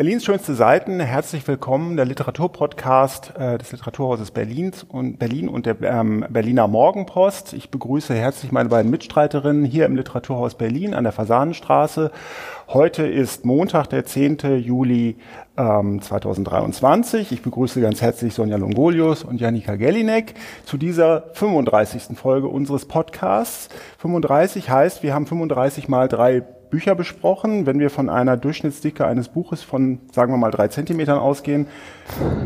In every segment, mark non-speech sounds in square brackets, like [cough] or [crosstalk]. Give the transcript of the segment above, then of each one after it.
Berlins schönste Seiten, herzlich willkommen, der Literaturpodcast äh, des Literaturhauses Berlins und Berlin und der ähm, Berliner Morgenpost. Ich begrüße herzlich meine beiden Mitstreiterinnen hier im Literaturhaus Berlin an der Fasanenstraße. Heute ist Montag, der 10. Juli ähm, 2023. Ich begrüße ganz herzlich Sonja Longolius und Janika Gellinek zu dieser 35. Folge unseres Podcasts. 35 heißt, wir haben 35 mal drei Bücher besprochen. Wenn wir von einer Durchschnittsdicke eines Buches von, sagen wir mal, drei Zentimetern ausgehen,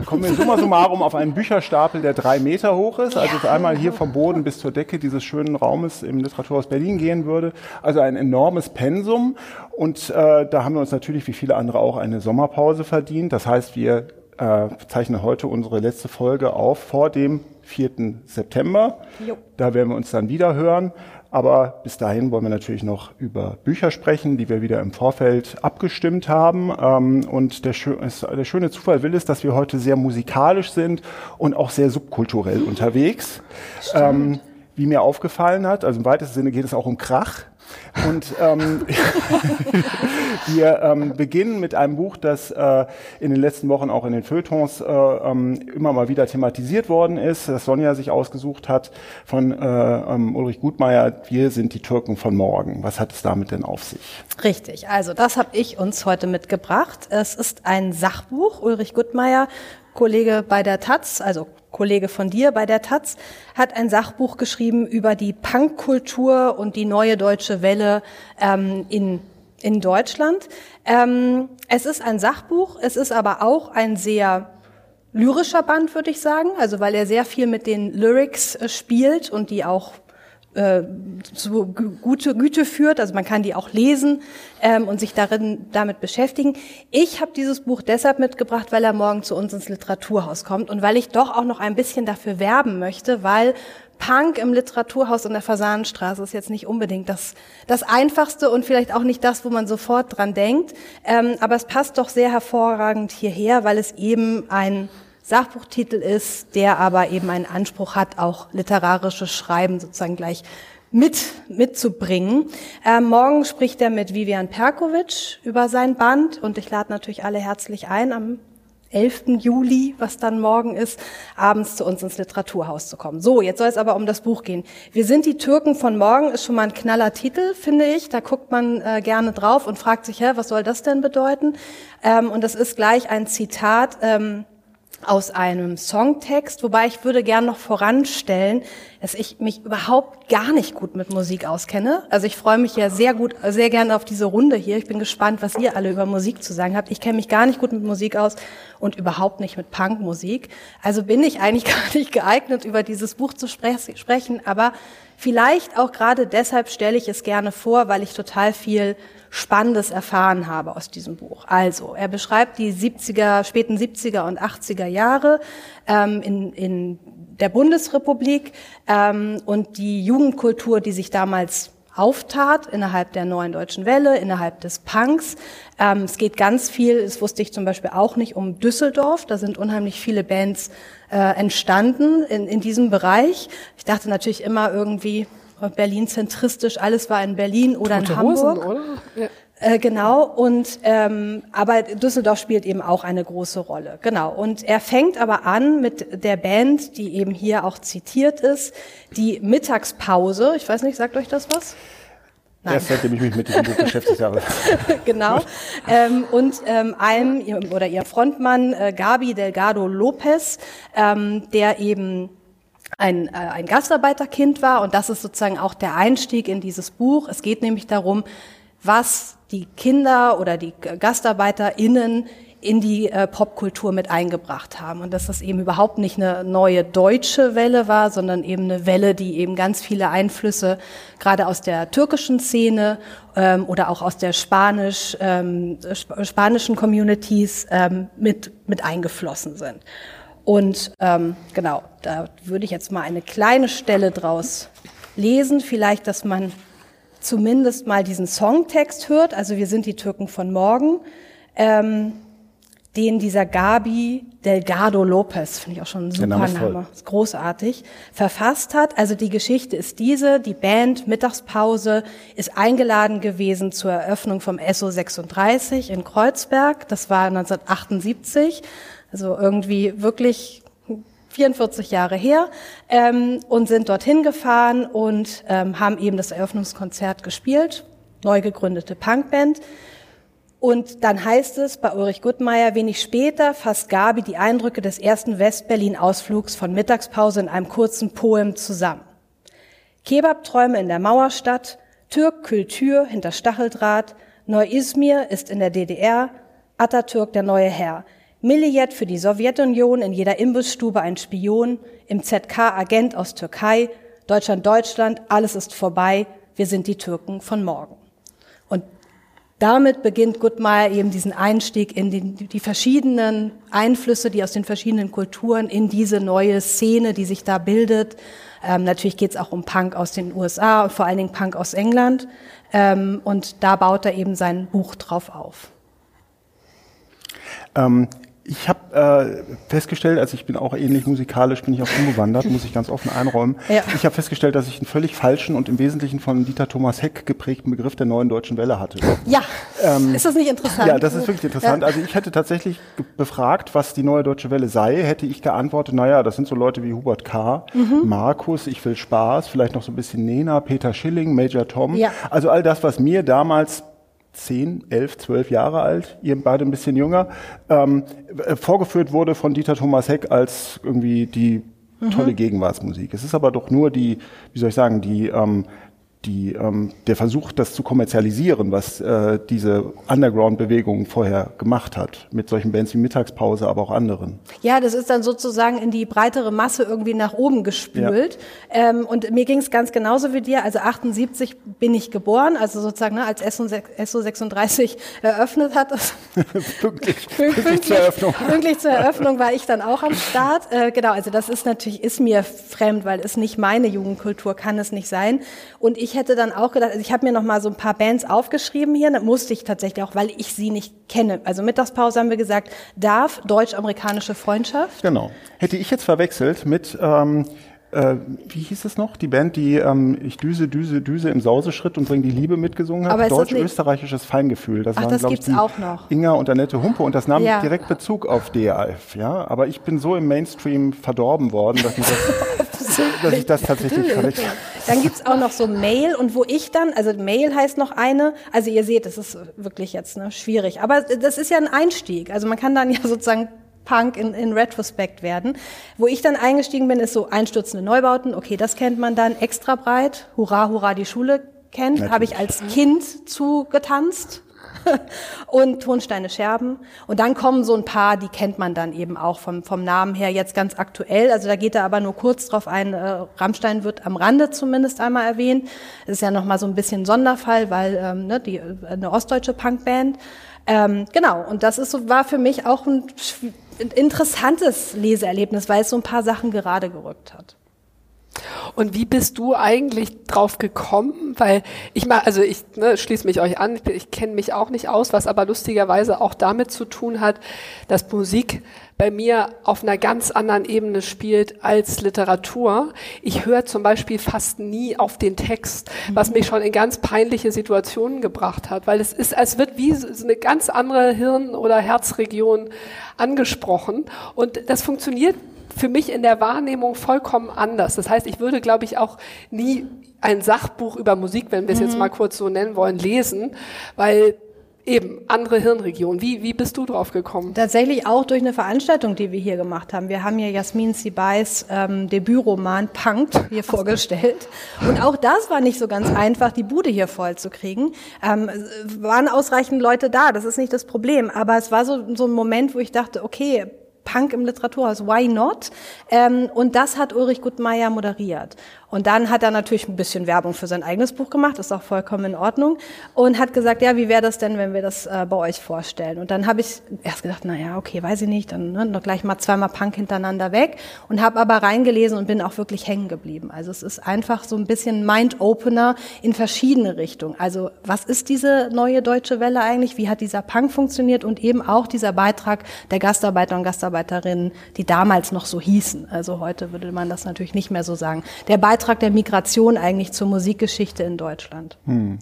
kommen wir summa summarum auf einen Bücherstapel, der drei Meter hoch ist. Also ja. einmal hier vom Boden bis zur Decke dieses schönen Raumes im Literaturhaus Berlin gehen würde. Also ein enormes Pensum. Und äh, da haben wir uns natürlich, wie viele andere auch, eine Sommerpause verdient. Das heißt, wir äh, zeichnen heute unsere letzte Folge auf vor dem 4. September. Jo. Da werden wir uns dann wieder hören. Aber bis dahin wollen wir natürlich noch über Bücher sprechen, die wir wieder im Vorfeld abgestimmt haben. Ähm, und der, der, schöne Zufall will es, dass wir heute sehr musikalisch sind und auch sehr subkulturell unterwegs. Ähm, wie mir aufgefallen hat, also im weitesten Sinne geht es auch um Krach. Und ähm, [laughs] wir ähm, beginnen mit einem Buch, das äh, in den letzten Wochen auch in den Feuilletons äh, ähm, immer mal wieder thematisiert worden ist, das Sonja sich ausgesucht hat von äh, ähm, Ulrich Gutmeier. Wir sind die Türken von morgen. Was hat es damit denn auf sich? Richtig, also das habe ich uns heute mitgebracht. Es ist ein Sachbuch. Ulrich Gutmeier Kollege bei der Taz, also Kollege von dir bei der Taz, hat ein Sachbuch geschrieben über die Punkkultur und die neue deutsche Welle ähm, in, in Deutschland. Ähm, es ist ein Sachbuch, es ist aber auch ein sehr lyrischer Band, würde ich sagen, also weil er sehr viel mit den Lyrics äh, spielt und die auch äh, zu gute Güte führt. Also man kann die auch lesen ähm, und sich darin damit beschäftigen. Ich habe dieses Buch deshalb mitgebracht, weil er morgen zu uns ins Literaturhaus kommt und weil ich doch auch noch ein bisschen dafür werben möchte, weil Punk im Literaturhaus in der Fasanenstraße ist jetzt nicht unbedingt das, das Einfachste und vielleicht auch nicht das, wo man sofort dran denkt. Ähm, aber es passt doch sehr hervorragend hierher, weil es eben ein Sachbuchtitel ist, der aber eben einen Anspruch hat, auch literarisches Schreiben sozusagen gleich mit mitzubringen. Ähm, morgen spricht er mit Vivian Perkovic über sein Band und ich lade natürlich alle herzlich ein, am 11. Juli, was dann morgen ist, abends zu uns ins Literaturhaus zu kommen. So, jetzt soll es aber um das Buch gehen. Wir sind die Türken von morgen, ist schon mal ein knaller Titel, finde ich. Da guckt man äh, gerne drauf und fragt sich, hä, was soll das denn bedeuten? Ähm, und das ist gleich ein Zitat. Ähm, aus einem Songtext, wobei ich würde gern noch voranstellen, dass ich mich überhaupt gar nicht gut mit Musik auskenne. Also ich freue mich ja sehr gut, sehr gerne auf diese Runde hier. Ich bin gespannt, was ihr alle über Musik zu sagen habt. Ich kenne mich gar nicht gut mit Musik aus und überhaupt nicht mit Punkmusik. Also bin ich eigentlich [laughs] gar nicht geeignet, über dieses Buch zu spre sprechen. Aber vielleicht auch gerade deshalb stelle ich es gerne vor, weil ich total viel Spannendes erfahren habe aus diesem Buch. Also, er beschreibt die 70er, späten 70er und 80er Jahre ähm, in, in der Bundesrepublik ähm, und die Jugendkultur, die sich damals auftat innerhalb der neuen deutschen Welle, innerhalb des Punks. Ähm, es geht ganz viel, das wusste ich zum Beispiel auch nicht, um Düsseldorf. Da sind unheimlich viele Bands äh, entstanden in, in diesem Bereich. Ich dachte natürlich immer irgendwie, Berlin zentristisch, alles war in Berlin oder Tote in Hamburg. Hosen, oder? Ja. Äh, genau, und ähm, aber Düsseldorf spielt eben auch eine große Rolle. Genau. Und er fängt aber an mit der Band, die eben hier auch zitiert ist, die Mittagspause. Ich weiß nicht, sagt euch das was? Nein. Erst seitdem ich mich mit diesem Buch beschäftigt habe. [laughs] genau. Ähm, und ähm, einem oder ihr Frontmann äh, Gabi Delgado Lopez, ähm, der eben ein, äh, ein Gastarbeiterkind war. Und das ist sozusagen auch der Einstieg in dieses Buch. Es geht nämlich darum, was die Kinder oder die GastarbeiterInnen in die äh, Popkultur mit eingebracht haben. Und dass das eben überhaupt nicht eine neue deutsche Welle war, sondern eben eine Welle, die eben ganz viele Einflüsse gerade aus der türkischen Szene ähm, oder auch aus der Spanisch, ähm, sp spanischen Communities ähm, mit, mit eingeflossen sind. Und ähm, genau, da würde ich jetzt mal eine kleine Stelle draus lesen, vielleicht, dass man zumindest mal diesen Songtext hört. Also wir sind die Türken von morgen. Ähm, den dieser Gabi Delgado Lopez, finde ich auch schon ein super Name, Name ist großartig, verfasst hat. Also die Geschichte ist diese, die Band Mittagspause ist eingeladen gewesen zur Eröffnung vom SO 36 in Kreuzberg. Das war 1978, also irgendwie wirklich 44 Jahre her ähm, und sind dorthin gefahren und ähm, haben eben das Eröffnungskonzert gespielt, neu gegründete Punkband. Und dann heißt es bei Ulrich Guttmeier, wenig später fasst Gabi die Eindrücke des ersten Westberlin-Ausflugs von Mittagspause in einem kurzen Poem zusammen. Kebabträume in der Mauerstadt, Türk Kultur hinter Stacheldraht, Neu-Izmir ist in der DDR, Atatürk der neue Herr, Milliet für die Sowjetunion, in jeder Imbissstube ein Spion, im ZK Agent aus Türkei, Deutschland, Deutschland, alles ist vorbei, wir sind die Türken von morgen. Damit beginnt Guttmeier eben diesen Einstieg in die, die, verschiedenen Einflüsse, die aus den verschiedenen Kulturen in diese neue Szene, die sich da bildet. Ähm, natürlich geht es auch um Punk aus den USA und vor allen Dingen Punk aus England. Ähm, und da baut er eben sein Buch drauf auf. Ähm, ich habe äh, festgestellt, also ich bin auch ähnlich musikalisch, bin ich auch umgewandert, muss ich ganz offen einräumen. Ja. Ich habe festgestellt, dass ich einen völlig falschen und im Wesentlichen von Dieter Thomas Heck geprägten Begriff der neuen deutschen Welle hatte. Ja, ähm, ist das nicht interessant? Ja, das ist wirklich interessant. Ja. Also ich hätte tatsächlich befragt, was die neue deutsche Welle sei, hätte ich geantwortet, naja, das sind so Leute wie Hubert K., mhm. Markus, Ich will Spaß, vielleicht noch so ein bisschen Nena, Peter Schilling, Major Tom. Ja. Also all das, was mir damals zehn, elf, zwölf Jahre alt, ihr beide ein bisschen jünger, ähm, äh, vorgeführt wurde von Dieter Thomas Heck als irgendwie die tolle mhm. Gegenwartsmusik. Es ist aber doch nur die, wie soll ich sagen, die ähm, die, ähm, der Versuch, das zu kommerzialisieren, was äh, diese Underground-Bewegung vorher gemacht hat, mit solchen Bands wie Mittagspause, aber auch anderen. Ja, das ist dann sozusagen in die breitere Masse irgendwie nach oben gespült. Ja. Ähm, und mir ging es ganz genauso wie dir. Also 78 bin ich geboren, also sozusagen ne, als SO 36 eröffnet hat. [laughs] pünktlich, [laughs] pünktlich, zur Eröffnung. Pünktlich zur Eröffnung war ich dann auch am Start. Äh, genau, also das ist natürlich, ist mir fremd, weil es nicht meine Jugendkultur kann es nicht sein. Und ich hätte dann auch gedacht, also ich habe mir noch mal so ein paar Bands aufgeschrieben hier, das musste ich tatsächlich auch, weil ich sie nicht kenne. Also Mittagspause haben wir gesagt, darf deutsch-amerikanische Freundschaft. Genau. Hätte ich jetzt verwechselt mit ähm, äh, wie hieß es noch? Die Band, die ähm, Ich düse, düse, düse im Sauseschritt und bring die Liebe mitgesungen hat. Deutsch-österreichisches Feingefühl. Das Ach, waren, das gibt's ich, auch noch. Inga und Annette Humpe und das nahm ja. direkt Bezug auf DAF. Ja, aber ich bin so im Mainstream verdorben worden, dass ich das, [laughs] [laughs] dass ich das tatsächlich verwechselt dann gibt's auch noch so Mail und wo ich dann, also Mail heißt noch eine, also ihr seht, das ist wirklich jetzt ne, schwierig, aber das ist ja ein Einstieg. Also man kann dann ja [laughs] sozusagen Punk in, in Retrospect werden. Wo ich dann eingestiegen bin, ist so einstürzende Neubauten, okay, das kennt man dann extra breit, hurra, hurra, die Schule kennt, habe ich als Kind zugetanzt [laughs] und Tonsteine Scherben. Und dann kommen so ein paar, die kennt man dann eben auch vom, vom Namen her jetzt ganz aktuell. Also da geht er aber nur kurz drauf ein. Äh, Rammstein wird am Rande zumindest einmal erwähnt. Das ist ja nochmal so ein bisschen Sonderfall, weil ähm, ne, die, äh, eine ostdeutsche Punkband. Ähm, genau, und das ist so, war für mich auch ein interessantes Leseerlebnis, weil es so ein paar Sachen gerade gerückt hat. Und wie bist du eigentlich drauf gekommen? Weil ich mal, also ich ne, schließe mich euch an, ich, ich kenne mich auch nicht aus, was aber lustigerweise auch damit zu tun hat, dass Musik bei mir auf einer ganz anderen Ebene spielt als Literatur. Ich höre zum Beispiel fast nie auf den Text, was mich schon in ganz peinliche Situationen gebracht hat, weil es ist, als wird wie so eine ganz andere Hirn- oder Herzregion angesprochen und das funktioniert für mich in der Wahrnehmung vollkommen anders. Das heißt, ich würde, glaube ich, auch nie ein Sachbuch über Musik, wenn wir es mhm. jetzt mal kurz so nennen wollen, lesen, weil Eben, andere Hirnregionen. Wie, wie bist du drauf gekommen? Tatsächlich auch durch eine Veranstaltung, die wir hier gemacht haben. Wir haben hier Jasmin Sibais ähm, Debütroman Punkt hier vorgestellt. Und auch das war nicht so ganz einfach, die Bude hier voll zu kriegen. Ähm, waren ausreichend Leute da, das ist nicht das Problem. Aber es war so, so ein Moment, wo ich dachte, okay, Punk im Literaturhaus, why not? Ähm, und das hat Ulrich Guttmeier moderiert. Und dann hat er natürlich ein bisschen Werbung für sein eigenes Buch gemacht, ist auch vollkommen in Ordnung. Und hat gesagt, ja, wie wäre das denn, wenn wir das äh, bei euch vorstellen? Und dann habe ich erst gedacht, na ja, okay, weiß ich nicht, dann ne, noch gleich mal zweimal Punk hintereinander weg. Und habe aber reingelesen und bin auch wirklich hängen geblieben. Also es ist einfach so ein bisschen Mind-Opener in verschiedene Richtungen. Also was ist diese neue deutsche Welle eigentlich? Wie hat dieser Punk funktioniert? Und eben auch dieser Beitrag der Gastarbeiter und Gastarbeiterinnen, die damals noch so hießen. Also heute würde man das natürlich nicht mehr so sagen. Der Beitrag der Migration eigentlich zur Musikgeschichte in Deutschland. Hm.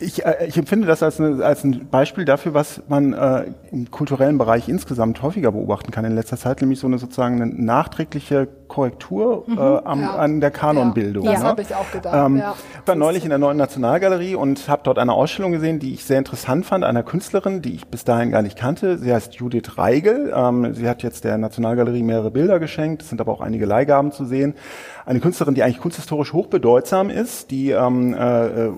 Ich, äh, ich empfinde das als, eine, als ein Beispiel dafür, was man äh, im kulturellen Bereich insgesamt häufiger beobachten kann in letzter Zeit, nämlich so eine sozusagen eine nachträgliche Korrektur mhm, äh, am, ja. an der Kanonbildung. Ja, das ne? habe ich auch gedacht. Ähm, ja. Ich war neulich in der neuen Nationalgalerie und habe dort eine Ausstellung gesehen, die ich sehr interessant fand, einer Künstlerin, die ich bis dahin gar nicht kannte. Sie heißt Judith Reigel. Ähm, sie hat jetzt der Nationalgalerie mehrere Bilder geschenkt, es sind aber auch einige Leihgaben zu sehen. Eine Künstlerin, die eigentlich kunsthistorisch hochbedeutsam ist, die ähm, äh, äh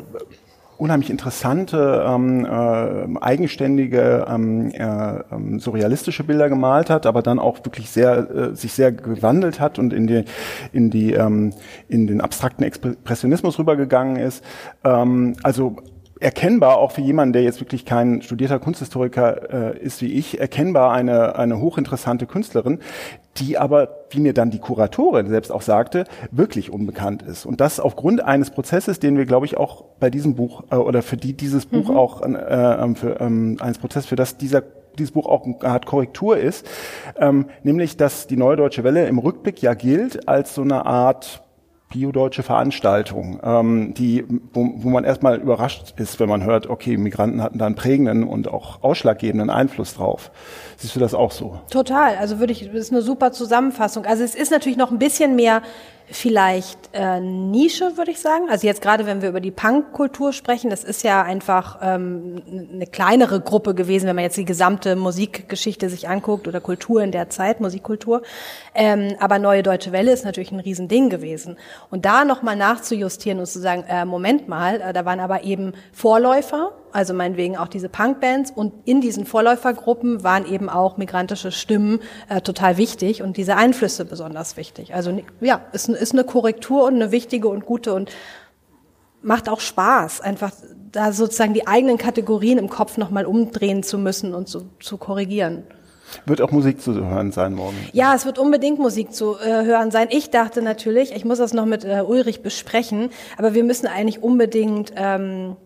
unheimlich interessante, ähm, äh, eigenständige, ähm, äh, ähm, surrealistische Bilder gemalt hat, aber dann auch wirklich sehr, äh, sich sehr gewandelt hat und in die, in die, ähm, in den abstrakten Expressionismus rübergegangen ist. Ähm, also erkennbar, auch für jemanden, der jetzt wirklich kein studierter Kunsthistoriker äh, ist wie ich, erkennbar eine, eine hochinteressante Künstlerin, die aber, wie mir dann die Kuratorin selbst auch sagte, wirklich unbekannt ist. Und das aufgrund eines Prozesses, den wir, glaube ich, auch bei diesem Buch äh, oder für die dieses Buch mhm. auch äh, ähm, für ähm, eines Prozesses, für das dieser dieses Buch auch eine Art Korrektur ist, ähm, nämlich dass die Neue Deutsche Welle im Rückblick ja gilt als so eine Art biodeutsche Veranstaltung, ähm, die, wo, wo man erstmal überrascht ist, wenn man hört, okay, Migranten hatten da einen prägenden und auch ausschlaggebenden Einfluss drauf. Siehst du das auch so? Total. Also würde ich, das ist eine super Zusammenfassung. Also es ist natürlich noch ein bisschen mehr vielleicht äh, Nische, würde ich sagen. Also jetzt gerade, wenn wir über die Punkkultur sprechen, das ist ja einfach ähm, eine kleinere Gruppe gewesen, wenn man jetzt die gesamte Musikgeschichte sich anguckt oder Kultur in der Zeit, Musikkultur. Ähm, aber Neue Deutsche Welle ist natürlich ein Riesending gewesen. Und da nochmal nachzujustieren und zu sagen, äh, Moment mal, äh, da waren aber eben Vorläufer, also meinetwegen auch diese Punkbands und in diesen Vorläufergruppen waren eben auch migrantische Stimmen äh, total wichtig und diese Einflüsse besonders wichtig. Also ja, ist, ist eine Korrektur und eine wichtige und gute und macht auch Spaß, einfach da sozusagen die eigenen Kategorien im Kopf nochmal umdrehen zu müssen und zu, zu korrigieren. Wird auch Musik zu hören sein morgen? Ja, es wird unbedingt Musik zu äh, hören sein. Ich dachte natürlich, ich muss das noch mit äh, Ulrich besprechen, aber wir müssen eigentlich unbedingt ähm,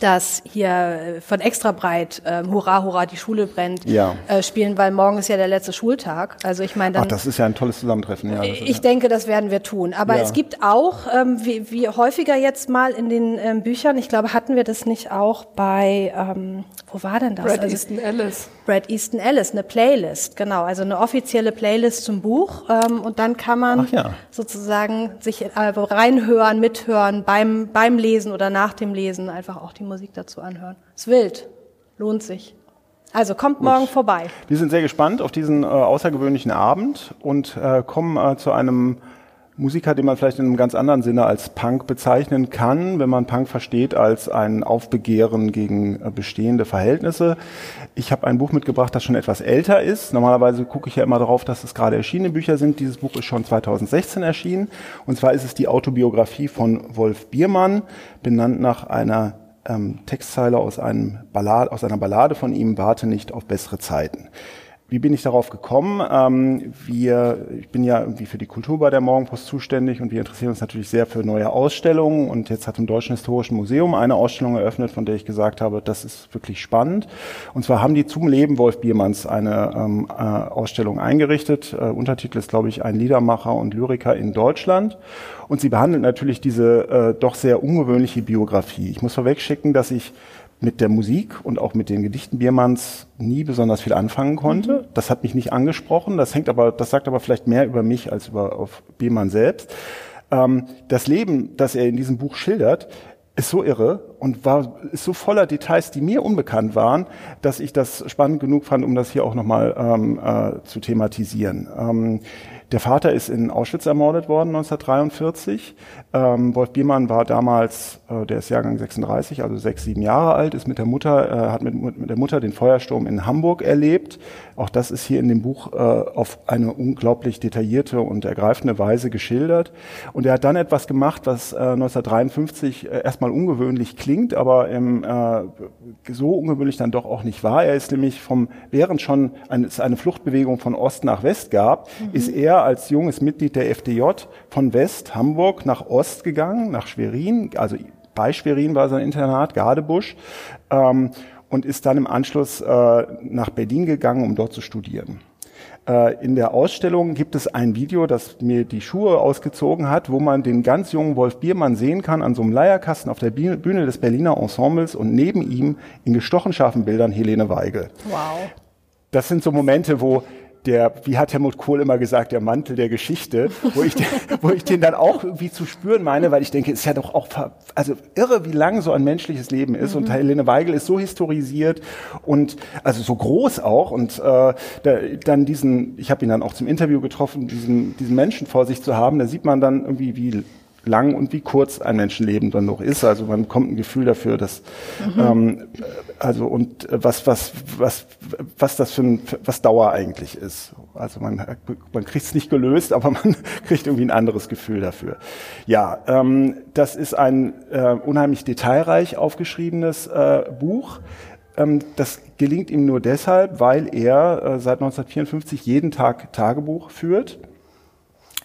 das hier äh, von extra breit äh, Hurra, Hurra, die Schule brennt ja. äh, spielen, weil morgen ist ja der letzte Schultag. Also ich meine, dann. Ach, das ist ja ein tolles Zusammentreffen. Ja, ich ja. denke, das werden wir tun. Aber ja. es gibt auch, ähm, wie, wie häufiger jetzt mal in den ähm, Büchern, ich glaube, hatten wir das nicht auch bei, ähm, wo war denn das? Brad also, Easton Ellis. Brad Easton Ellis, eine Playlist, genau, also eine offizielle Playlist zum Buch. Ähm, und dann kann man ja. sozusagen sich äh, reinhören, mithören beim beim Lesen oder nach dem Lesen einfach auch die Musik dazu anhören. Ist wild, lohnt sich. Also kommt Gut. morgen vorbei. Wir sind sehr gespannt auf diesen äh, außergewöhnlichen Abend und äh, kommen äh, zu einem Musiker, den man vielleicht in einem ganz anderen Sinne als Punk bezeichnen kann, wenn man Punk versteht als ein Aufbegehren gegen äh, bestehende Verhältnisse. Ich habe ein Buch mitgebracht, das schon etwas älter ist. Normalerweise gucke ich ja immer darauf, dass es gerade erschienene Bücher sind. Dieses Buch ist schon 2016 erschienen. Und zwar ist es die Autobiografie von Wolf Biermann, benannt nach einer ähm, Textzeile aus, einem Ballade, aus einer Ballade von ihm, Warte nicht auf bessere Zeiten. Wie bin ich darauf gekommen? Ähm, wir, ich bin ja irgendwie für die Kultur bei der Morgenpost zuständig und wir interessieren uns natürlich sehr für neue Ausstellungen. Und jetzt hat im Deutschen Historischen Museum eine Ausstellung eröffnet, von der ich gesagt habe, das ist wirklich spannend. Und zwar haben die zum Leben Wolf Biermanns eine ähm, äh, Ausstellung eingerichtet. Äh, Untertitel ist, glaube ich, ein Liedermacher und Lyriker in Deutschland. Und sie behandelt natürlich diese äh, doch sehr ungewöhnliche Biografie. Ich muss vorwegschicken, dass ich mit der Musik und auch mit den Gedichten Biermanns nie besonders viel anfangen konnte. Mhm. Das hat mich nicht angesprochen. Das hängt aber, das sagt aber vielleicht mehr über mich als über auf Biermann selbst. Ähm, das Leben, das er in diesem Buch schildert, ist so irre und war ist so voller Details, die mir unbekannt waren, dass ich das spannend genug fand, um das hier auch nochmal ähm, äh, zu thematisieren. Ähm, der Vater ist in Auschwitz ermordet worden 1943. Ähm, Wolf Biermann war damals, äh, der ist Jahrgang 36, also sechs, sieben Jahre alt, ist mit der Mutter, äh, hat mit, mit der Mutter den Feuersturm in Hamburg erlebt. Auch das ist hier in dem Buch äh, auf eine unglaublich detaillierte und ergreifende Weise geschildert. Und er hat dann etwas gemacht, was äh, 1953 äh, erstmal ungewöhnlich klingt, aber im, äh, so ungewöhnlich dann doch auch nicht war. Er ist nämlich vom, während schon eine, es eine Fluchtbewegung von Ost nach West gab, mhm. ist er als junges Mitglied der FDJ von West, Hamburg, nach Ost gegangen, nach Schwerin, also bei Schwerin war sein Internat, Gardebusch, ähm, und ist dann im Anschluss äh, nach Berlin gegangen, um dort zu studieren. Äh, in der Ausstellung gibt es ein Video, das mir die Schuhe ausgezogen hat, wo man den ganz jungen Wolf Biermann sehen kann an so einem Leierkasten auf der Bühne des Berliner Ensembles und neben ihm in gestochen scharfen Bildern Helene Weigel. Wow. Das sind so Momente, wo der, wie hat Helmut Kohl immer gesagt, der Mantel der Geschichte, wo ich, den, wo ich den dann auch irgendwie zu spüren meine, weil ich denke, es ist ja doch auch, also irre, wie lang so ein menschliches Leben ist. Mhm. Und Helene Weigel ist so historisiert und also so groß auch. Und äh, da, dann diesen, ich habe ihn dann auch zum Interview getroffen, diesen, diesen Menschen vor sich zu haben, da sieht man dann irgendwie, wie lang und wie kurz ein Menschenleben dann noch ist. Also man kommt ein Gefühl dafür, dass mhm. ähm, also und was was was was das für ein was Dauer eigentlich ist. Also man man kriegt es nicht gelöst, [laughs] aber man kriegt irgendwie ein anderes Gefühl dafür. Ja, ähm, das ist ein äh, unheimlich detailreich aufgeschriebenes äh, Buch. Ähm, das gelingt ihm nur deshalb, weil er äh, seit 1954 jeden Tag Tagebuch führt.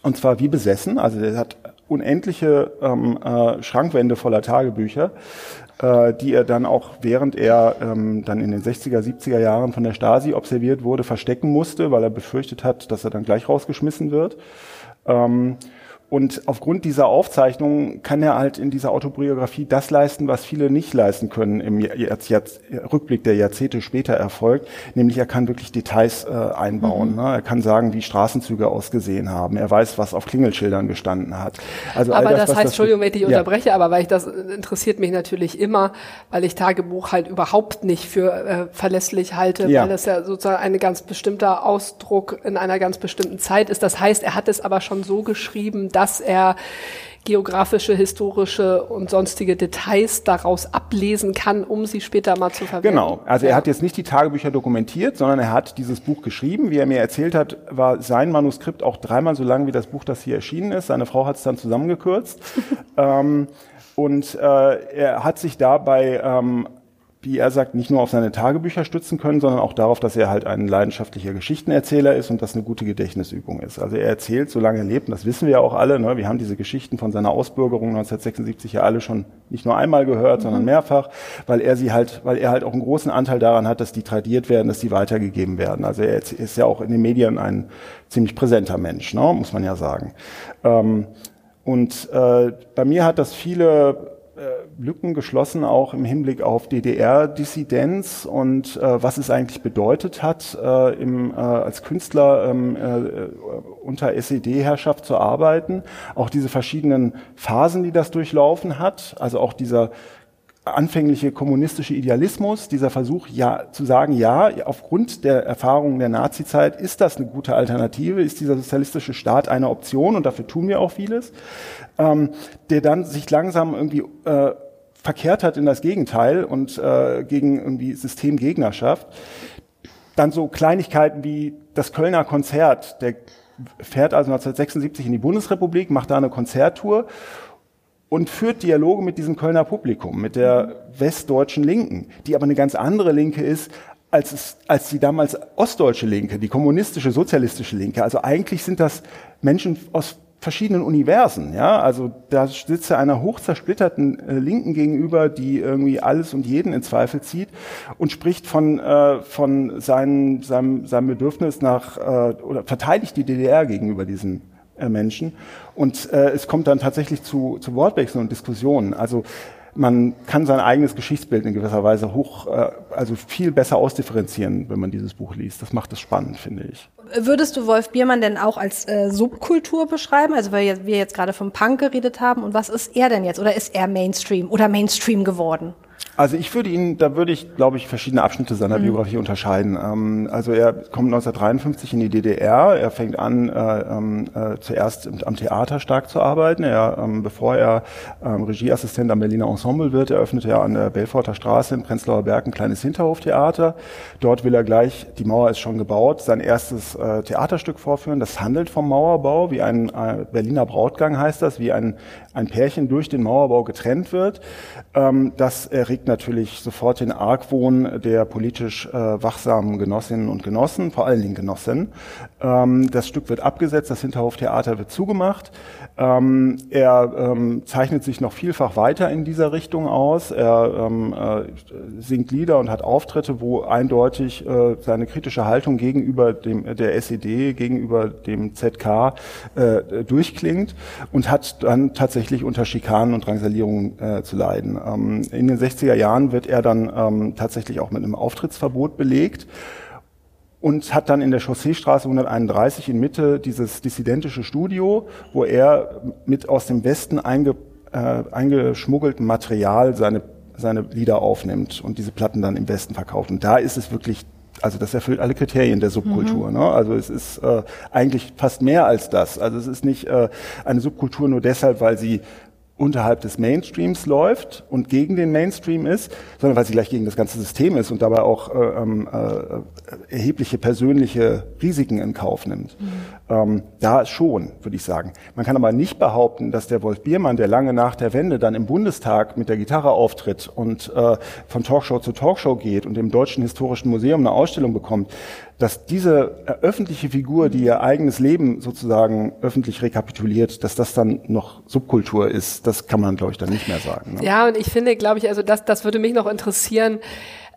Und zwar wie besessen. Also er hat unendliche ähm, äh, Schrankwände voller Tagebücher, äh, die er dann auch, während er ähm, dann in den 60er, 70er Jahren von der Stasi observiert wurde, verstecken musste, weil er befürchtet hat, dass er dann gleich rausgeschmissen wird. Ähm, und aufgrund dieser Aufzeichnungen kann er halt in dieser Autobiografie das leisten, was viele nicht leisten können im Jahrz Jahrz Rückblick, der Jahrzehnte später erfolgt. Nämlich er kann wirklich Details äh, einbauen. Mhm. Ne? Er kann sagen, wie Straßenzüge ausgesehen haben. Er weiß, was auf Klingelschildern gestanden hat. Also aber das, das heißt, das Entschuldigung, wenn ich dich ja. unterbreche, aber weil ich das interessiert mich natürlich immer, weil ich Tagebuch halt überhaupt nicht für äh, verlässlich halte, ja. weil das ja sozusagen ein ganz bestimmter Ausdruck in einer ganz bestimmten Zeit ist. Das heißt, er hat es aber schon so geschrieben, dass er geografische, historische und sonstige Details daraus ablesen kann, um sie später mal zu verwenden. Genau. Also er hat jetzt nicht die Tagebücher dokumentiert, sondern er hat dieses Buch geschrieben. Wie er mir erzählt hat, war sein Manuskript auch dreimal so lang wie das Buch, das hier erschienen ist. Seine Frau hat es dann zusammengekürzt. [laughs] ähm, und äh, er hat sich dabei ähm, wie er sagt, nicht nur auf seine Tagebücher stützen können, sondern auch darauf, dass er halt ein leidenschaftlicher Geschichtenerzähler ist und das eine gute Gedächtnisübung ist. Also er erzählt, solange er lebt, und das wissen wir ja auch alle, ne, wir haben diese Geschichten von seiner Ausbürgerung 1976 ja alle schon nicht nur einmal gehört, mhm. sondern mehrfach, weil er sie halt, weil er halt auch einen großen Anteil daran hat, dass die tradiert werden, dass die weitergegeben werden. Also er ist ja auch in den Medien ein ziemlich präsenter Mensch, ne, muss man ja sagen. Ähm, und äh, bei mir hat das viele Lücken geschlossen, auch im Hinblick auf DDR-Dissidenz und äh, was es eigentlich bedeutet hat, äh, im, äh, als Künstler ähm, äh, unter SED-Herrschaft zu arbeiten. Auch diese verschiedenen Phasen, die das durchlaufen hat, also auch dieser anfängliche kommunistische Idealismus, dieser Versuch, ja, zu sagen, ja, aufgrund der Erfahrungen der Nazizeit ist das eine gute Alternative, ist dieser sozialistische Staat eine Option und dafür tun wir auch vieles, ähm, der dann sich langsam irgendwie äh, verkehrt hat in das Gegenteil und äh, gegen irgendwie Systemgegnerschaft. Dann so Kleinigkeiten wie das Kölner Konzert, der fährt also 1976 in die Bundesrepublik, macht da eine Konzerttour und führt Dialoge mit diesem Kölner Publikum, mit der westdeutschen Linken, die aber eine ganz andere Linke ist als, es, als die damals ostdeutsche Linke, die kommunistische, sozialistische Linke. Also eigentlich sind das Menschen aus verschiedenen Universen. Ja, also da sitzt er einer hochzersplitterten äh, Linken gegenüber, die irgendwie alles und jeden in Zweifel zieht und spricht von äh, von seinen, seinem seinem Bedürfnis nach äh, oder verteidigt die DDR gegenüber diesen Menschen. Und äh, es kommt dann tatsächlich zu, zu Wortwechseln und Diskussionen. Also man kann sein eigenes Geschichtsbild in gewisser Weise hoch, äh, also viel besser ausdifferenzieren, wenn man dieses Buch liest. Das macht es spannend, finde ich. Würdest du Wolf Biermann denn auch als äh, Subkultur beschreiben? Also weil wir jetzt gerade vom Punk geredet haben. Und was ist er denn jetzt? Oder ist er Mainstream oder Mainstream geworden? Also ich würde ihn, da würde ich, glaube ich, verschiedene Abschnitte seiner mhm. Biografie unterscheiden. Ähm, also er kommt 1953 in die DDR. Er fängt an, äh, ähm, äh, zuerst am Theater stark zu arbeiten. Er, ähm, bevor er ähm, Regieassistent am Berliner Ensemble wird, eröffnet er an der Belforter Straße in Prenzlauer Berg ein kleines Hinterhoftheater. Dort will er gleich, die Mauer ist schon gebaut, sein erstes äh, Theaterstück vorführen. Das handelt vom Mauerbau, wie ein äh, Berliner Brautgang heißt das, wie ein, ein Pärchen durch den Mauerbau getrennt wird. Ähm, das erregt natürlich sofort den Argwohn der politisch äh, wachsamen Genossinnen und Genossen, vor allen Dingen Genossinnen. Ähm, das Stück wird abgesetzt, das Hinterhoftheater wird zugemacht. Ähm, er ähm, zeichnet sich noch vielfach weiter in dieser Richtung aus. Er ähm, äh, singt Lieder und hat Auftritte, wo eindeutig äh, seine kritische Haltung gegenüber dem, der SED, gegenüber dem ZK äh, durchklingt und hat dann tatsächlich unter Schikanen und Drangsalierungen äh, zu leiden. Ähm, in den 60er Jahren wird er dann ähm, tatsächlich auch mit einem Auftrittsverbot belegt und hat dann in der Chausseestraße 131 in Mitte dieses dissidentische Studio, wo er mit aus dem Westen einge, äh, eingeschmuggeltem Material seine, seine Lieder aufnimmt und diese Platten dann im Westen verkauft. Und da ist es wirklich also das erfüllt alle Kriterien der Subkultur. Mhm. Ne? Also es ist äh, eigentlich fast mehr als das. Also es ist nicht äh, eine Subkultur nur deshalb, weil sie unterhalb des Mainstreams läuft und gegen den Mainstream ist, sondern weil sie gleich gegen das ganze System ist und dabei auch äh, ähm, äh, erhebliche persönliche Risiken in Kauf nimmt. Mhm. Ähm, da schon, würde ich sagen. Man kann aber nicht behaupten, dass der Wolf Biermann, der lange nach der Wende dann im Bundestag mit der Gitarre auftritt und äh, von Talkshow zu Talkshow geht und im Deutschen Historischen Museum eine Ausstellung bekommt, dass diese äh, öffentliche Figur, die ihr eigenes Leben sozusagen öffentlich rekapituliert, dass das dann noch Subkultur ist, das kann man, glaube ich, dann nicht mehr sagen. Ne? Ja, und ich finde, glaube ich, also das, das würde mich noch interessieren.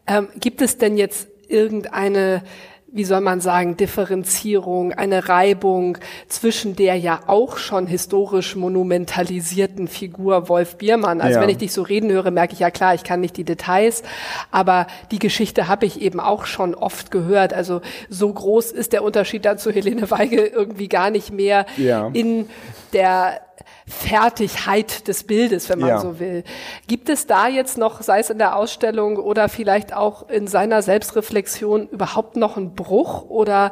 Ähm, gibt es denn jetzt irgendeine wie soll man sagen, Differenzierung, eine Reibung zwischen der ja auch schon historisch monumentalisierten Figur Wolf Biermann. Also ja. wenn ich dich so reden höre, merke ich ja klar, ich kann nicht die Details, aber die Geschichte habe ich eben auch schon oft gehört. Also so groß ist der Unterschied dann zu Helene Weigel irgendwie gar nicht mehr ja. in der Fertigkeit des Bildes, wenn man ja. so will. Gibt es da jetzt noch, sei es in der Ausstellung oder vielleicht auch in seiner Selbstreflexion, überhaupt noch einen Bruch oder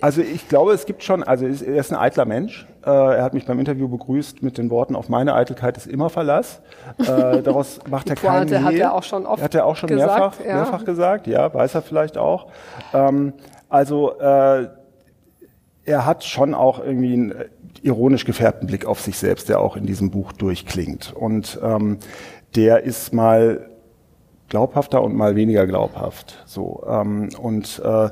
also ich glaube, es gibt schon, also er ist ein eitler Mensch. Äh, er hat mich beim Interview begrüßt mit den Worten, auf meine Eitelkeit ist immer Verlass. Äh, [laughs] daraus macht er keinen Hehl. hat er auch schon oft Hat er auch schon gesagt, mehrfach, ja. mehrfach gesagt, ja, weiß er vielleicht auch. Ähm, also äh, er hat schon auch irgendwie einen ironisch gefärbten Blick auf sich selbst, der auch in diesem Buch durchklingt. Und ähm, der ist mal glaubhafter und mal weniger glaubhaft. So ähm, und äh,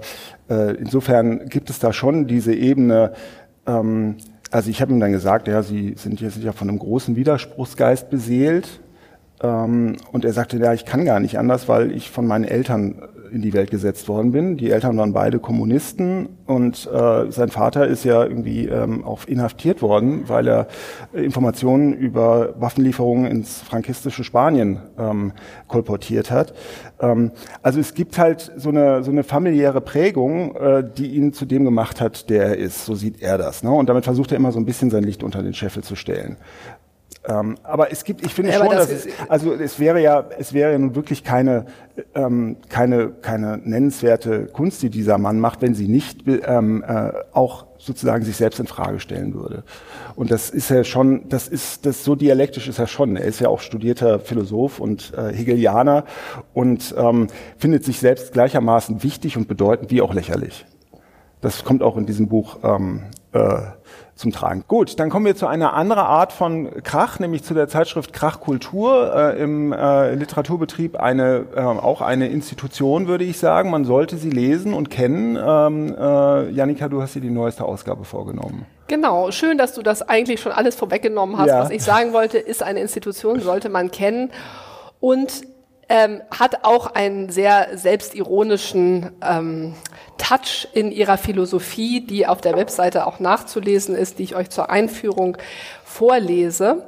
äh, insofern gibt es da schon diese Ebene. Ähm, also ich habe ihm dann gesagt, ja, Sie sind jetzt ja von einem großen Widerspruchsgeist beseelt. Ähm, und er sagte, ja, ich kann gar nicht anders, weil ich von meinen Eltern in die Welt gesetzt worden bin. Die Eltern waren beide Kommunisten und äh, sein Vater ist ja irgendwie ähm, auch inhaftiert worden, weil er Informationen über Waffenlieferungen ins frankistische Spanien ähm, kolportiert hat. Ähm, also es gibt halt so eine, so eine familiäre Prägung, äh, die ihn zu dem gemacht hat, der er ist. So sieht er das. Ne? Und damit versucht er immer so ein bisschen sein Licht unter den Scheffel zu stellen. Ähm, aber es gibt, ich finde ja, schon, das dass es, also es wäre ja, es wäre ja nun wirklich keine, ähm, keine, keine nennenswerte Kunst, die dieser Mann macht, wenn sie nicht ähm, äh, auch sozusagen sich selbst in Frage stellen würde. Und das ist ja schon, das ist, das so dialektisch ist er schon. Er ist ja auch studierter Philosoph und äh, Hegelianer und ähm, findet sich selbst gleichermaßen wichtig und bedeutend wie auch lächerlich. Das kommt auch in diesem Buch ähm, äh, zum Tragen. Gut, dann kommen wir zu einer anderen Art von Krach, nämlich zu der Zeitschrift Krachkultur äh, im äh, Literaturbetrieb eine äh, auch eine Institution, würde ich sagen. Man sollte sie lesen und kennen. Ähm, äh, Janika, du hast dir die neueste Ausgabe vorgenommen. Genau, schön, dass du das eigentlich schon alles vorweggenommen hast. Ja. Was ich sagen wollte, ist eine Institution, sollte man kennen. Und ähm, hat auch einen sehr selbstironischen ähm, Touch in ihrer Philosophie, die auf der Webseite auch nachzulesen ist, die ich euch zur Einführung vorlese,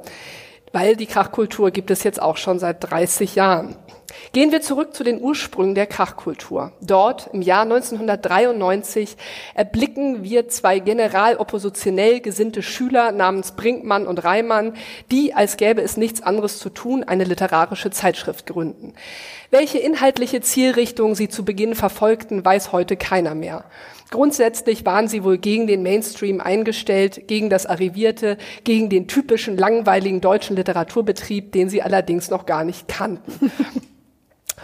weil die Krachkultur gibt es jetzt auch schon seit 30 Jahren. Gehen wir zurück zu den Ursprüngen der Krachkultur. Dort im Jahr 1993 erblicken wir zwei generaloppositionell gesinnte Schüler namens Brinkmann und Reimann, die, als gäbe es nichts anderes zu tun, eine literarische Zeitschrift gründen. Welche inhaltliche Zielrichtung sie zu Beginn verfolgten, weiß heute keiner mehr. Grundsätzlich waren sie wohl gegen den Mainstream eingestellt, gegen das Arrivierte, gegen den typischen langweiligen deutschen Literaturbetrieb, den sie allerdings noch gar nicht kannten.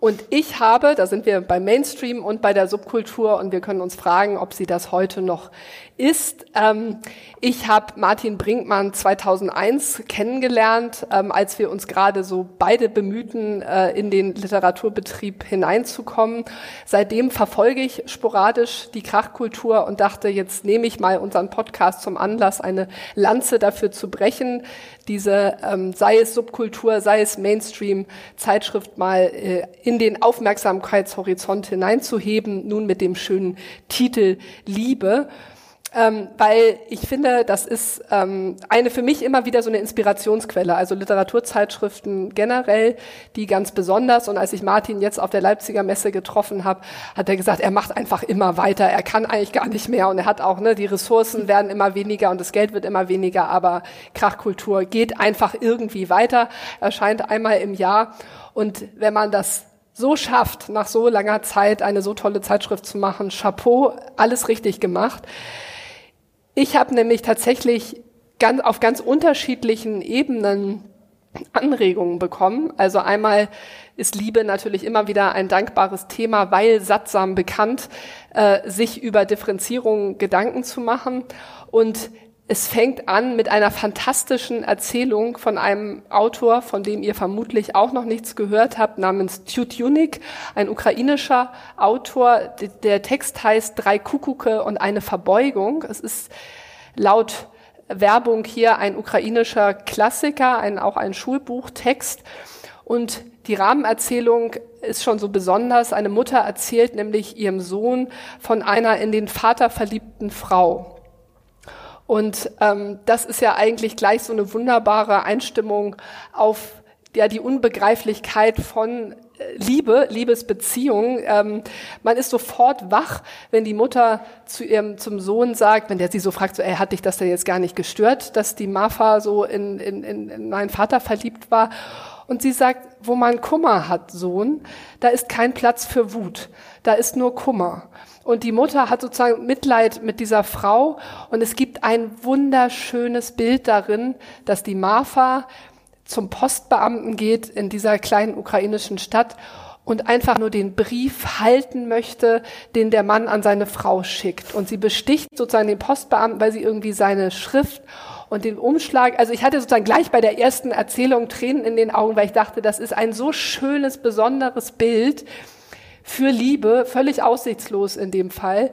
Und ich habe, da sind wir beim Mainstream und bei der Subkultur und wir können uns fragen, ob sie das heute noch ist. Ähm, ich habe Martin Brinkmann 2001 kennengelernt, ähm, als wir uns gerade so beide bemühten, äh, in den Literaturbetrieb hineinzukommen. Seitdem verfolge ich sporadisch die Krachkultur und dachte, jetzt nehme ich mal unseren Podcast zum Anlass, eine Lanze dafür zu brechen, diese, ähm, sei es Subkultur, sei es Mainstream-Zeitschrift mal äh, in den Aufmerksamkeitshorizont hineinzuheben, nun mit dem schönen Titel Liebe ähm, weil ich finde, das ist ähm, eine für mich immer wieder so eine Inspirationsquelle, also Literaturzeitschriften generell, die ganz besonders. Und als ich Martin jetzt auf der Leipziger Messe getroffen habe, hat er gesagt, er macht einfach immer weiter, er kann eigentlich gar nicht mehr und er hat auch, ne, die Ressourcen werden immer weniger und das Geld wird immer weniger, aber Krachkultur geht einfach irgendwie weiter, erscheint einmal im Jahr. Und wenn man das so schafft, nach so langer Zeit eine so tolle Zeitschrift zu machen, Chapeau, alles richtig gemacht. Ich habe nämlich tatsächlich ganz, auf ganz unterschiedlichen Ebenen Anregungen bekommen. Also einmal ist Liebe natürlich immer wieder ein dankbares Thema, weil sattsam bekannt, äh, sich über Differenzierung Gedanken zu machen. Und es fängt an mit einer fantastischen Erzählung von einem Autor, von dem ihr vermutlich auch noch nichts gehört habt, namens Tutunik, ein ukrainischer Autor. Der Text heißt Drei Kuckucke und eine Verbeugung. Es ist laut Werbung hier ein ukrainischer Klassiker, ein, auch ein Schulbuchtext. Und die Rahmenerzählung ist schon so besonders. Eine Mutter erzählt nämlich ihrem Sohn von einer in den Vater verliebten Frau. Und ähm, das ist ja eigentlich gleich so eine wunderbare Einstimmung auf ja, die Unbegreiflichkeit von äh, Liebe, Liebesbeziehung. Ähm, man ist sofort wach, wenn die Mutter zu ihrem, zum Sohn sagt, wenn der sie so fragt, so, ey, hat dich das denn jetzt gar nicht gestört, dass die Marfa so in, in, in meinen Vater verliebt war? Und sie sagt, wo man Kummer hat, Sohn, da ist kein Platz für Wut, da ist nur Kummer. Und die Mutter hat sozusagen Mitleid mit dieser Frau. Und es gibt ein wunderschönes Bild darin, dass die Marfa zum Postbeamten geht in dieser kleinen ukrainischen Stadt und einfach nur den Brief halten möchte, den der Mann an seine Frau schickt. Und sie besticht sozusagen den Postbeamten, weil sie irgendwie seine Schrift und den Umschlag, also ich hatte sozusagen gleich bei der ersten Erzählung Tränen in den Augen, weil ich dachte, das ist ein so schönes, besonderes Bild, für Liebe, völlig aussichtslos in dem Fall,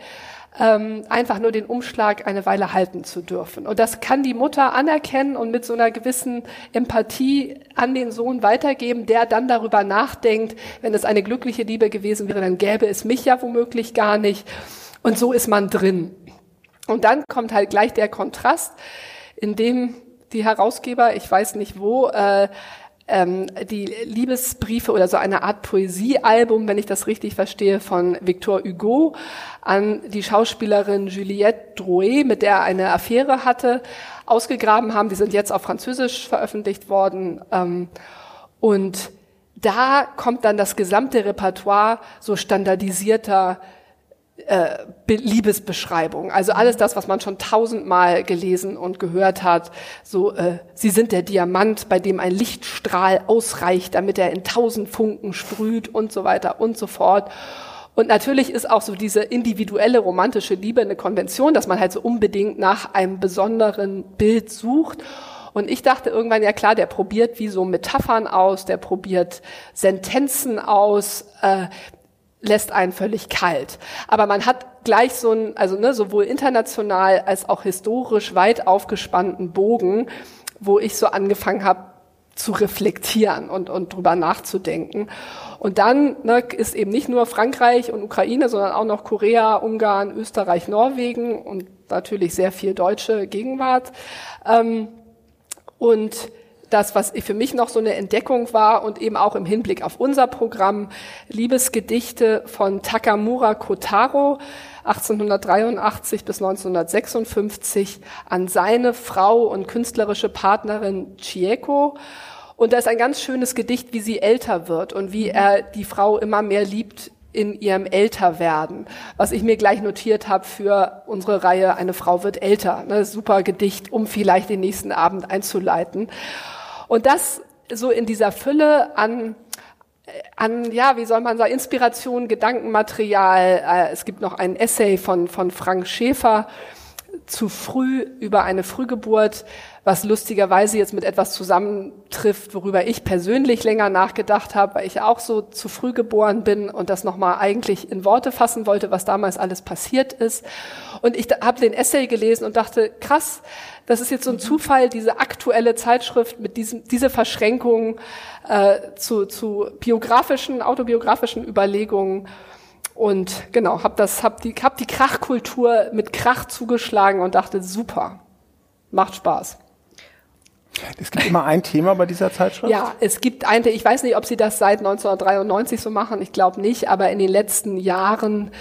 ähm, einfach nur den Umschlag eine Weile halten zu dürfen. Und das kann die Mutter anerkennen und mit so einer gewissen Empathie an den Sohn weitergeben, der dann darüber nachdenkt, wenn es eine glückliche Liebe gewesen wäre, dann gäbe es mich ja womöglich gar nicht. Und so ist man drin. Und dann kommt halt gleich der Kontrast, in dem die Herausgeber, ich weiß nicht wo, äh, ähm, die Liebesbriefe oder so eine Art Poesiealbum, wenn ich das richtig verstehe, von Victor Hugo an die Schauspielerin Juliette Drouet, mit der er eine Affäre hatte, ausgegraben haben. Die sind jetzt auf Französisch veröffentlicht worden. Ähm, und da kommt dann das gesamte Repertoire so standardisierter äh, Liebesbeschreibung. Also alles das, was man schon tausendmal gelesen und gehört hat. So, äh, sie sind der Diamant, bei dem ein Lichtstrahl ausreicht, damit er in tausend Funken sprüht und so weiter und so fort. Und natürlich ist auch so diese individuelle romantische Liebe eine Konvention, dass man halt so unbedingt nach einem besonderen Bild sucht. Und ich dachte irgendwann, ja klar, der probiert wie so Metaphern aus, der probiert Sentenzen aus, äh, lässt einen völlig kalt. Aber man hat gleich so ein, also ne, sowohl international als auch historisch weit aufgespannten Bogen, wo ich so angefangen habe zu reflektieren und, und drüber nachzudenken. Und dann ne, ist eben nicht nur Frankreich und Ukraine, sondern auch noch Korea, Ungarn, Österreich, Norwegen und natürlich sehr viel deutsche Gegenwart. Ähm, und das, was für mich noch so eine Entdeckung war und eben auch im Hinblick auf unser Programm, Liebesgedichte von Takamura Kotaro, 1883 bis 1956 an seine Frau und künstlerische Partnerin Chieko. Und da ist ein ganz schönes Gedicht, wie sie älter wird und wie er die Frau immer mehr liebt in ihrem Älterwerden, was ich mir gleich notiert habe für unsere Reihe Eine Frau wird älter. Ne, super Gedicht, um vielleicht den nächsten Abend einzuleiten. Und das so in dieser Fülle an an, ja, wie soll man sagen, Inspiration, Gedankenmaterial. Äh, es gibt noch ein Essay von, von Frank Schäfer zu früh über eine Frühgeburt, was lustigerweise jetzt mit etwas zusammentrifft, worüber ich persönlich länger nachgedacht habe, weil ich auch so zu früh geboren bin und das nochmal eigentlich in Worte fassen wollte, was damals alles passiert ist. Und ich habe den Essay gelesen und dachte, krass, das ist jetzt so ein Zufall, diese aktuelle Zeitschrift mit diesem, diese Verschränkung äh, zu, zu biografischen, autobiografischen Überlegungen. Und genau, habe das, hab die, hab die Krachkultur mit Krach zugeschlagen und dachte, super, macht Spaß. Es gibt immer ein Thema bei dieser Zeitschrift? Ja, es gibt ein, ich weiß nicht, ob Sie das seit 1993 so machen, ich glaube nicht, aber in den letzten Jahren,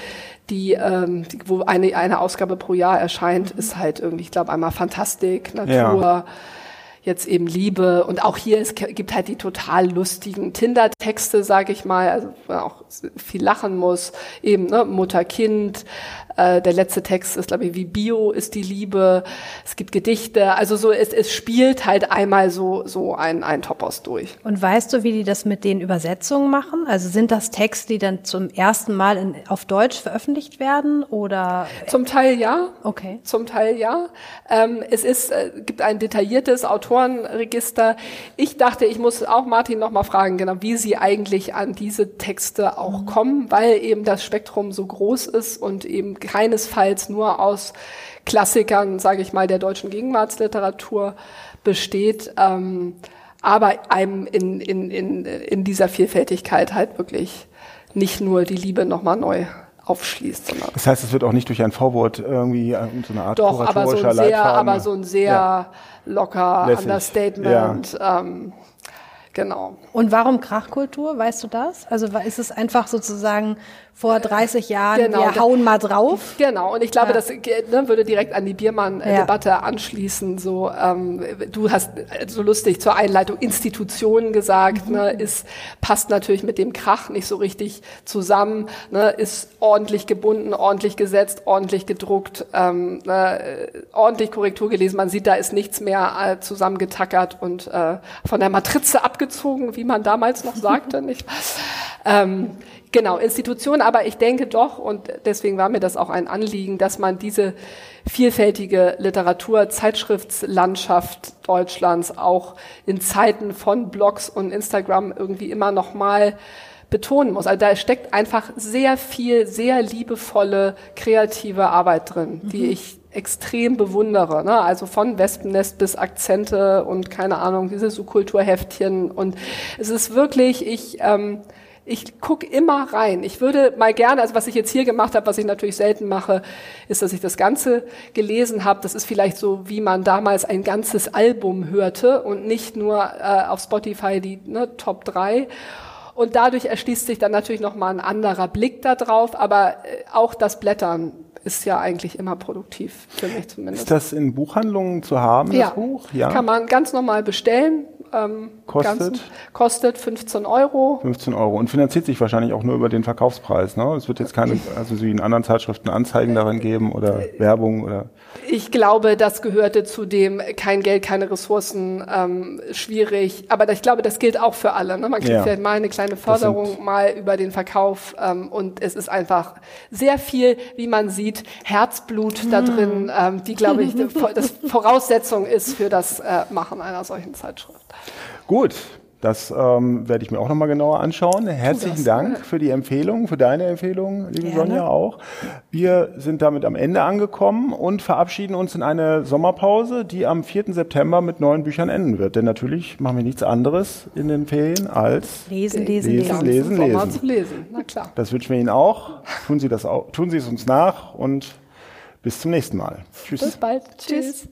die, ähm, wo eine, eine Ausgabe pro Jahr erscheint, ist halt irgendwie, ich glaube, einmal Fantastik, Natur, ja jetzt eben Liebe. Und auch hier es gibt halt die total lustigen Tinder-Texte, sage ich mal, also auch viel lachen muss, eben ne, Mutter Kind, äh, der letzte Text ist, glaube ich, wie Bio ist die Liebe. Es gibt Gedichte. Also so, es, es spielt halt einmal so, so ein, ein Topos durch. Und weißt du, wie die das mit den Übersetzungen machen? Also sind das Texte, die dann zum ersten Mal in, auf Deutsch veröffentlicht werden oder? Zum Teil ja. Okay. Zum Teil ja. Ähm, es ist, äh, gibt ein detailliertes Autorenregister. Ich dachte, ich muss auch Martin noch mal fragen, genau, wie sie eigentlich an diese Texte auch mhm. kommen, weil eben das Spektrum so groß ist und eben keinesfalls nur aus Klassikern, sage ich mal, der deutschen Gegenwartsliteratur besteht, ähm, aber einem in, in, in, in dieser Vielfältigkeit halt wirklich nicht nur die Liebe nochmal neu aufschließt. Sondern das heißt, es wird auch nicht durch ein Vorwort irgendwie äh, so eine Art Doch, aber so ein sehr, aber so ein sehr ja. locker Lässig. Understatement. Ja. Ähm, genau. Und warum Krachkultur? Weißt du das? Also ist es einfach sozusagen vor 30 Jahren, genau, wir hauen mal drauf. Genau, und ich glaube, ja. das ne, würde direkt an die Biermann-Debatte ja. anschließen. So, ähm, du hast so lustig zur Einleitung Institutionen gesagt, mhm. ne, ist passt natürlich mit dem Krach nicht so richtig zusammen, ne, ist ordentlich gebunden, ordentlich gesetzt, ordentlich gedruckt, ähm, ne, ordentlich Korrektur gelesen. Man sieht, da ist nichts mehr äh, zusammengetackert und äh, von der Matrize abgezogen, wie man damals noch sagte, [laughs] nicht? Ähm, Genau, Institutionen, aber ich denke doch, und deswegen war mir das auch ein Anliegen, dass man diese vielfältige Literatur, Zeitschriftslandschaft Deutschlands auch in Zeiten von Blogs und Instagram irgendwie immer noch mal betonen muss. Also da steckt einfach sehr viel, sehr liebevolle, kreative Arbeit drin, mhm. die ich extrem bewundere. Ne? Also von Wespennest bis Akzente und keine Ahnung, diese Subkulturheftchen. Und es ist wirklich, ich ähm, ich gucke immer rein. Ich würde mal gerne, also was ich jetzt hier gemacht habe, was ich natürlich selten mache, ist, dass ich das Ganze gelesen habe. Das ist vielleicht so, wie man damals ein ganzes Album hörte und nicht nur äh, auf Spotify die ne, Top 3. Und dadurch erschließt sich dann natürlich nochmal ein anderer Blick darauf, aber äh, auch das Blättern ist ja eigentlich immer produktiv, für mich zumindest. Ist das in Buchhandlungen zu haben, ja. das Buch? Ja, kann man ganz normal bestellen. Ähm, kostet? Ganz, kostet 15 Euro. 15 Euro und finanziert sich wahrscheinlich auch nur über den Verkaufspreis. Ne? Es wird jetzt keine, also wie in anderen Zeitschriften Anzeigen darin geben oder Werbung oder. Ich glaube, das gehörte zu dem kein Geld, keine Ressourcen, ähm, schwierig. Aber ich glaube, das gilt auch für alle. Ne? Man kriegt ja. vielleicht mal eine kleine Förderung mal über den Verkauf ähm, und es ist einfach sehr viel, wie man sieht, Herzblut hm. da drin, ähm, die glaube ich das Voraussetzung ist für das äh, Machen einer solchen Zeitschrift. Gut, das ähm, werde ich mir auch nochmal genauer anschauen. Herzlichen Dank für die Empfehlung, für deine Empfehlung, liebe Gerne. Sonja auch. Wir sind damit am Ende angekommen und verabschieden uns in eine Sommerpause, die am 4. September mit neuen Büchern enden wird. Denn natürlich machen wir nichts anderes in den Ferien als lesen, lesen, lesen, lesen. lesen, lesen. Zu lesen. Na klar. Das wünschen wir Ihnen auch. Tun Sie das auch, tun Sie es uns nach und bis zum nächsten Mal. Tschüss. Bis bald. Tschüss.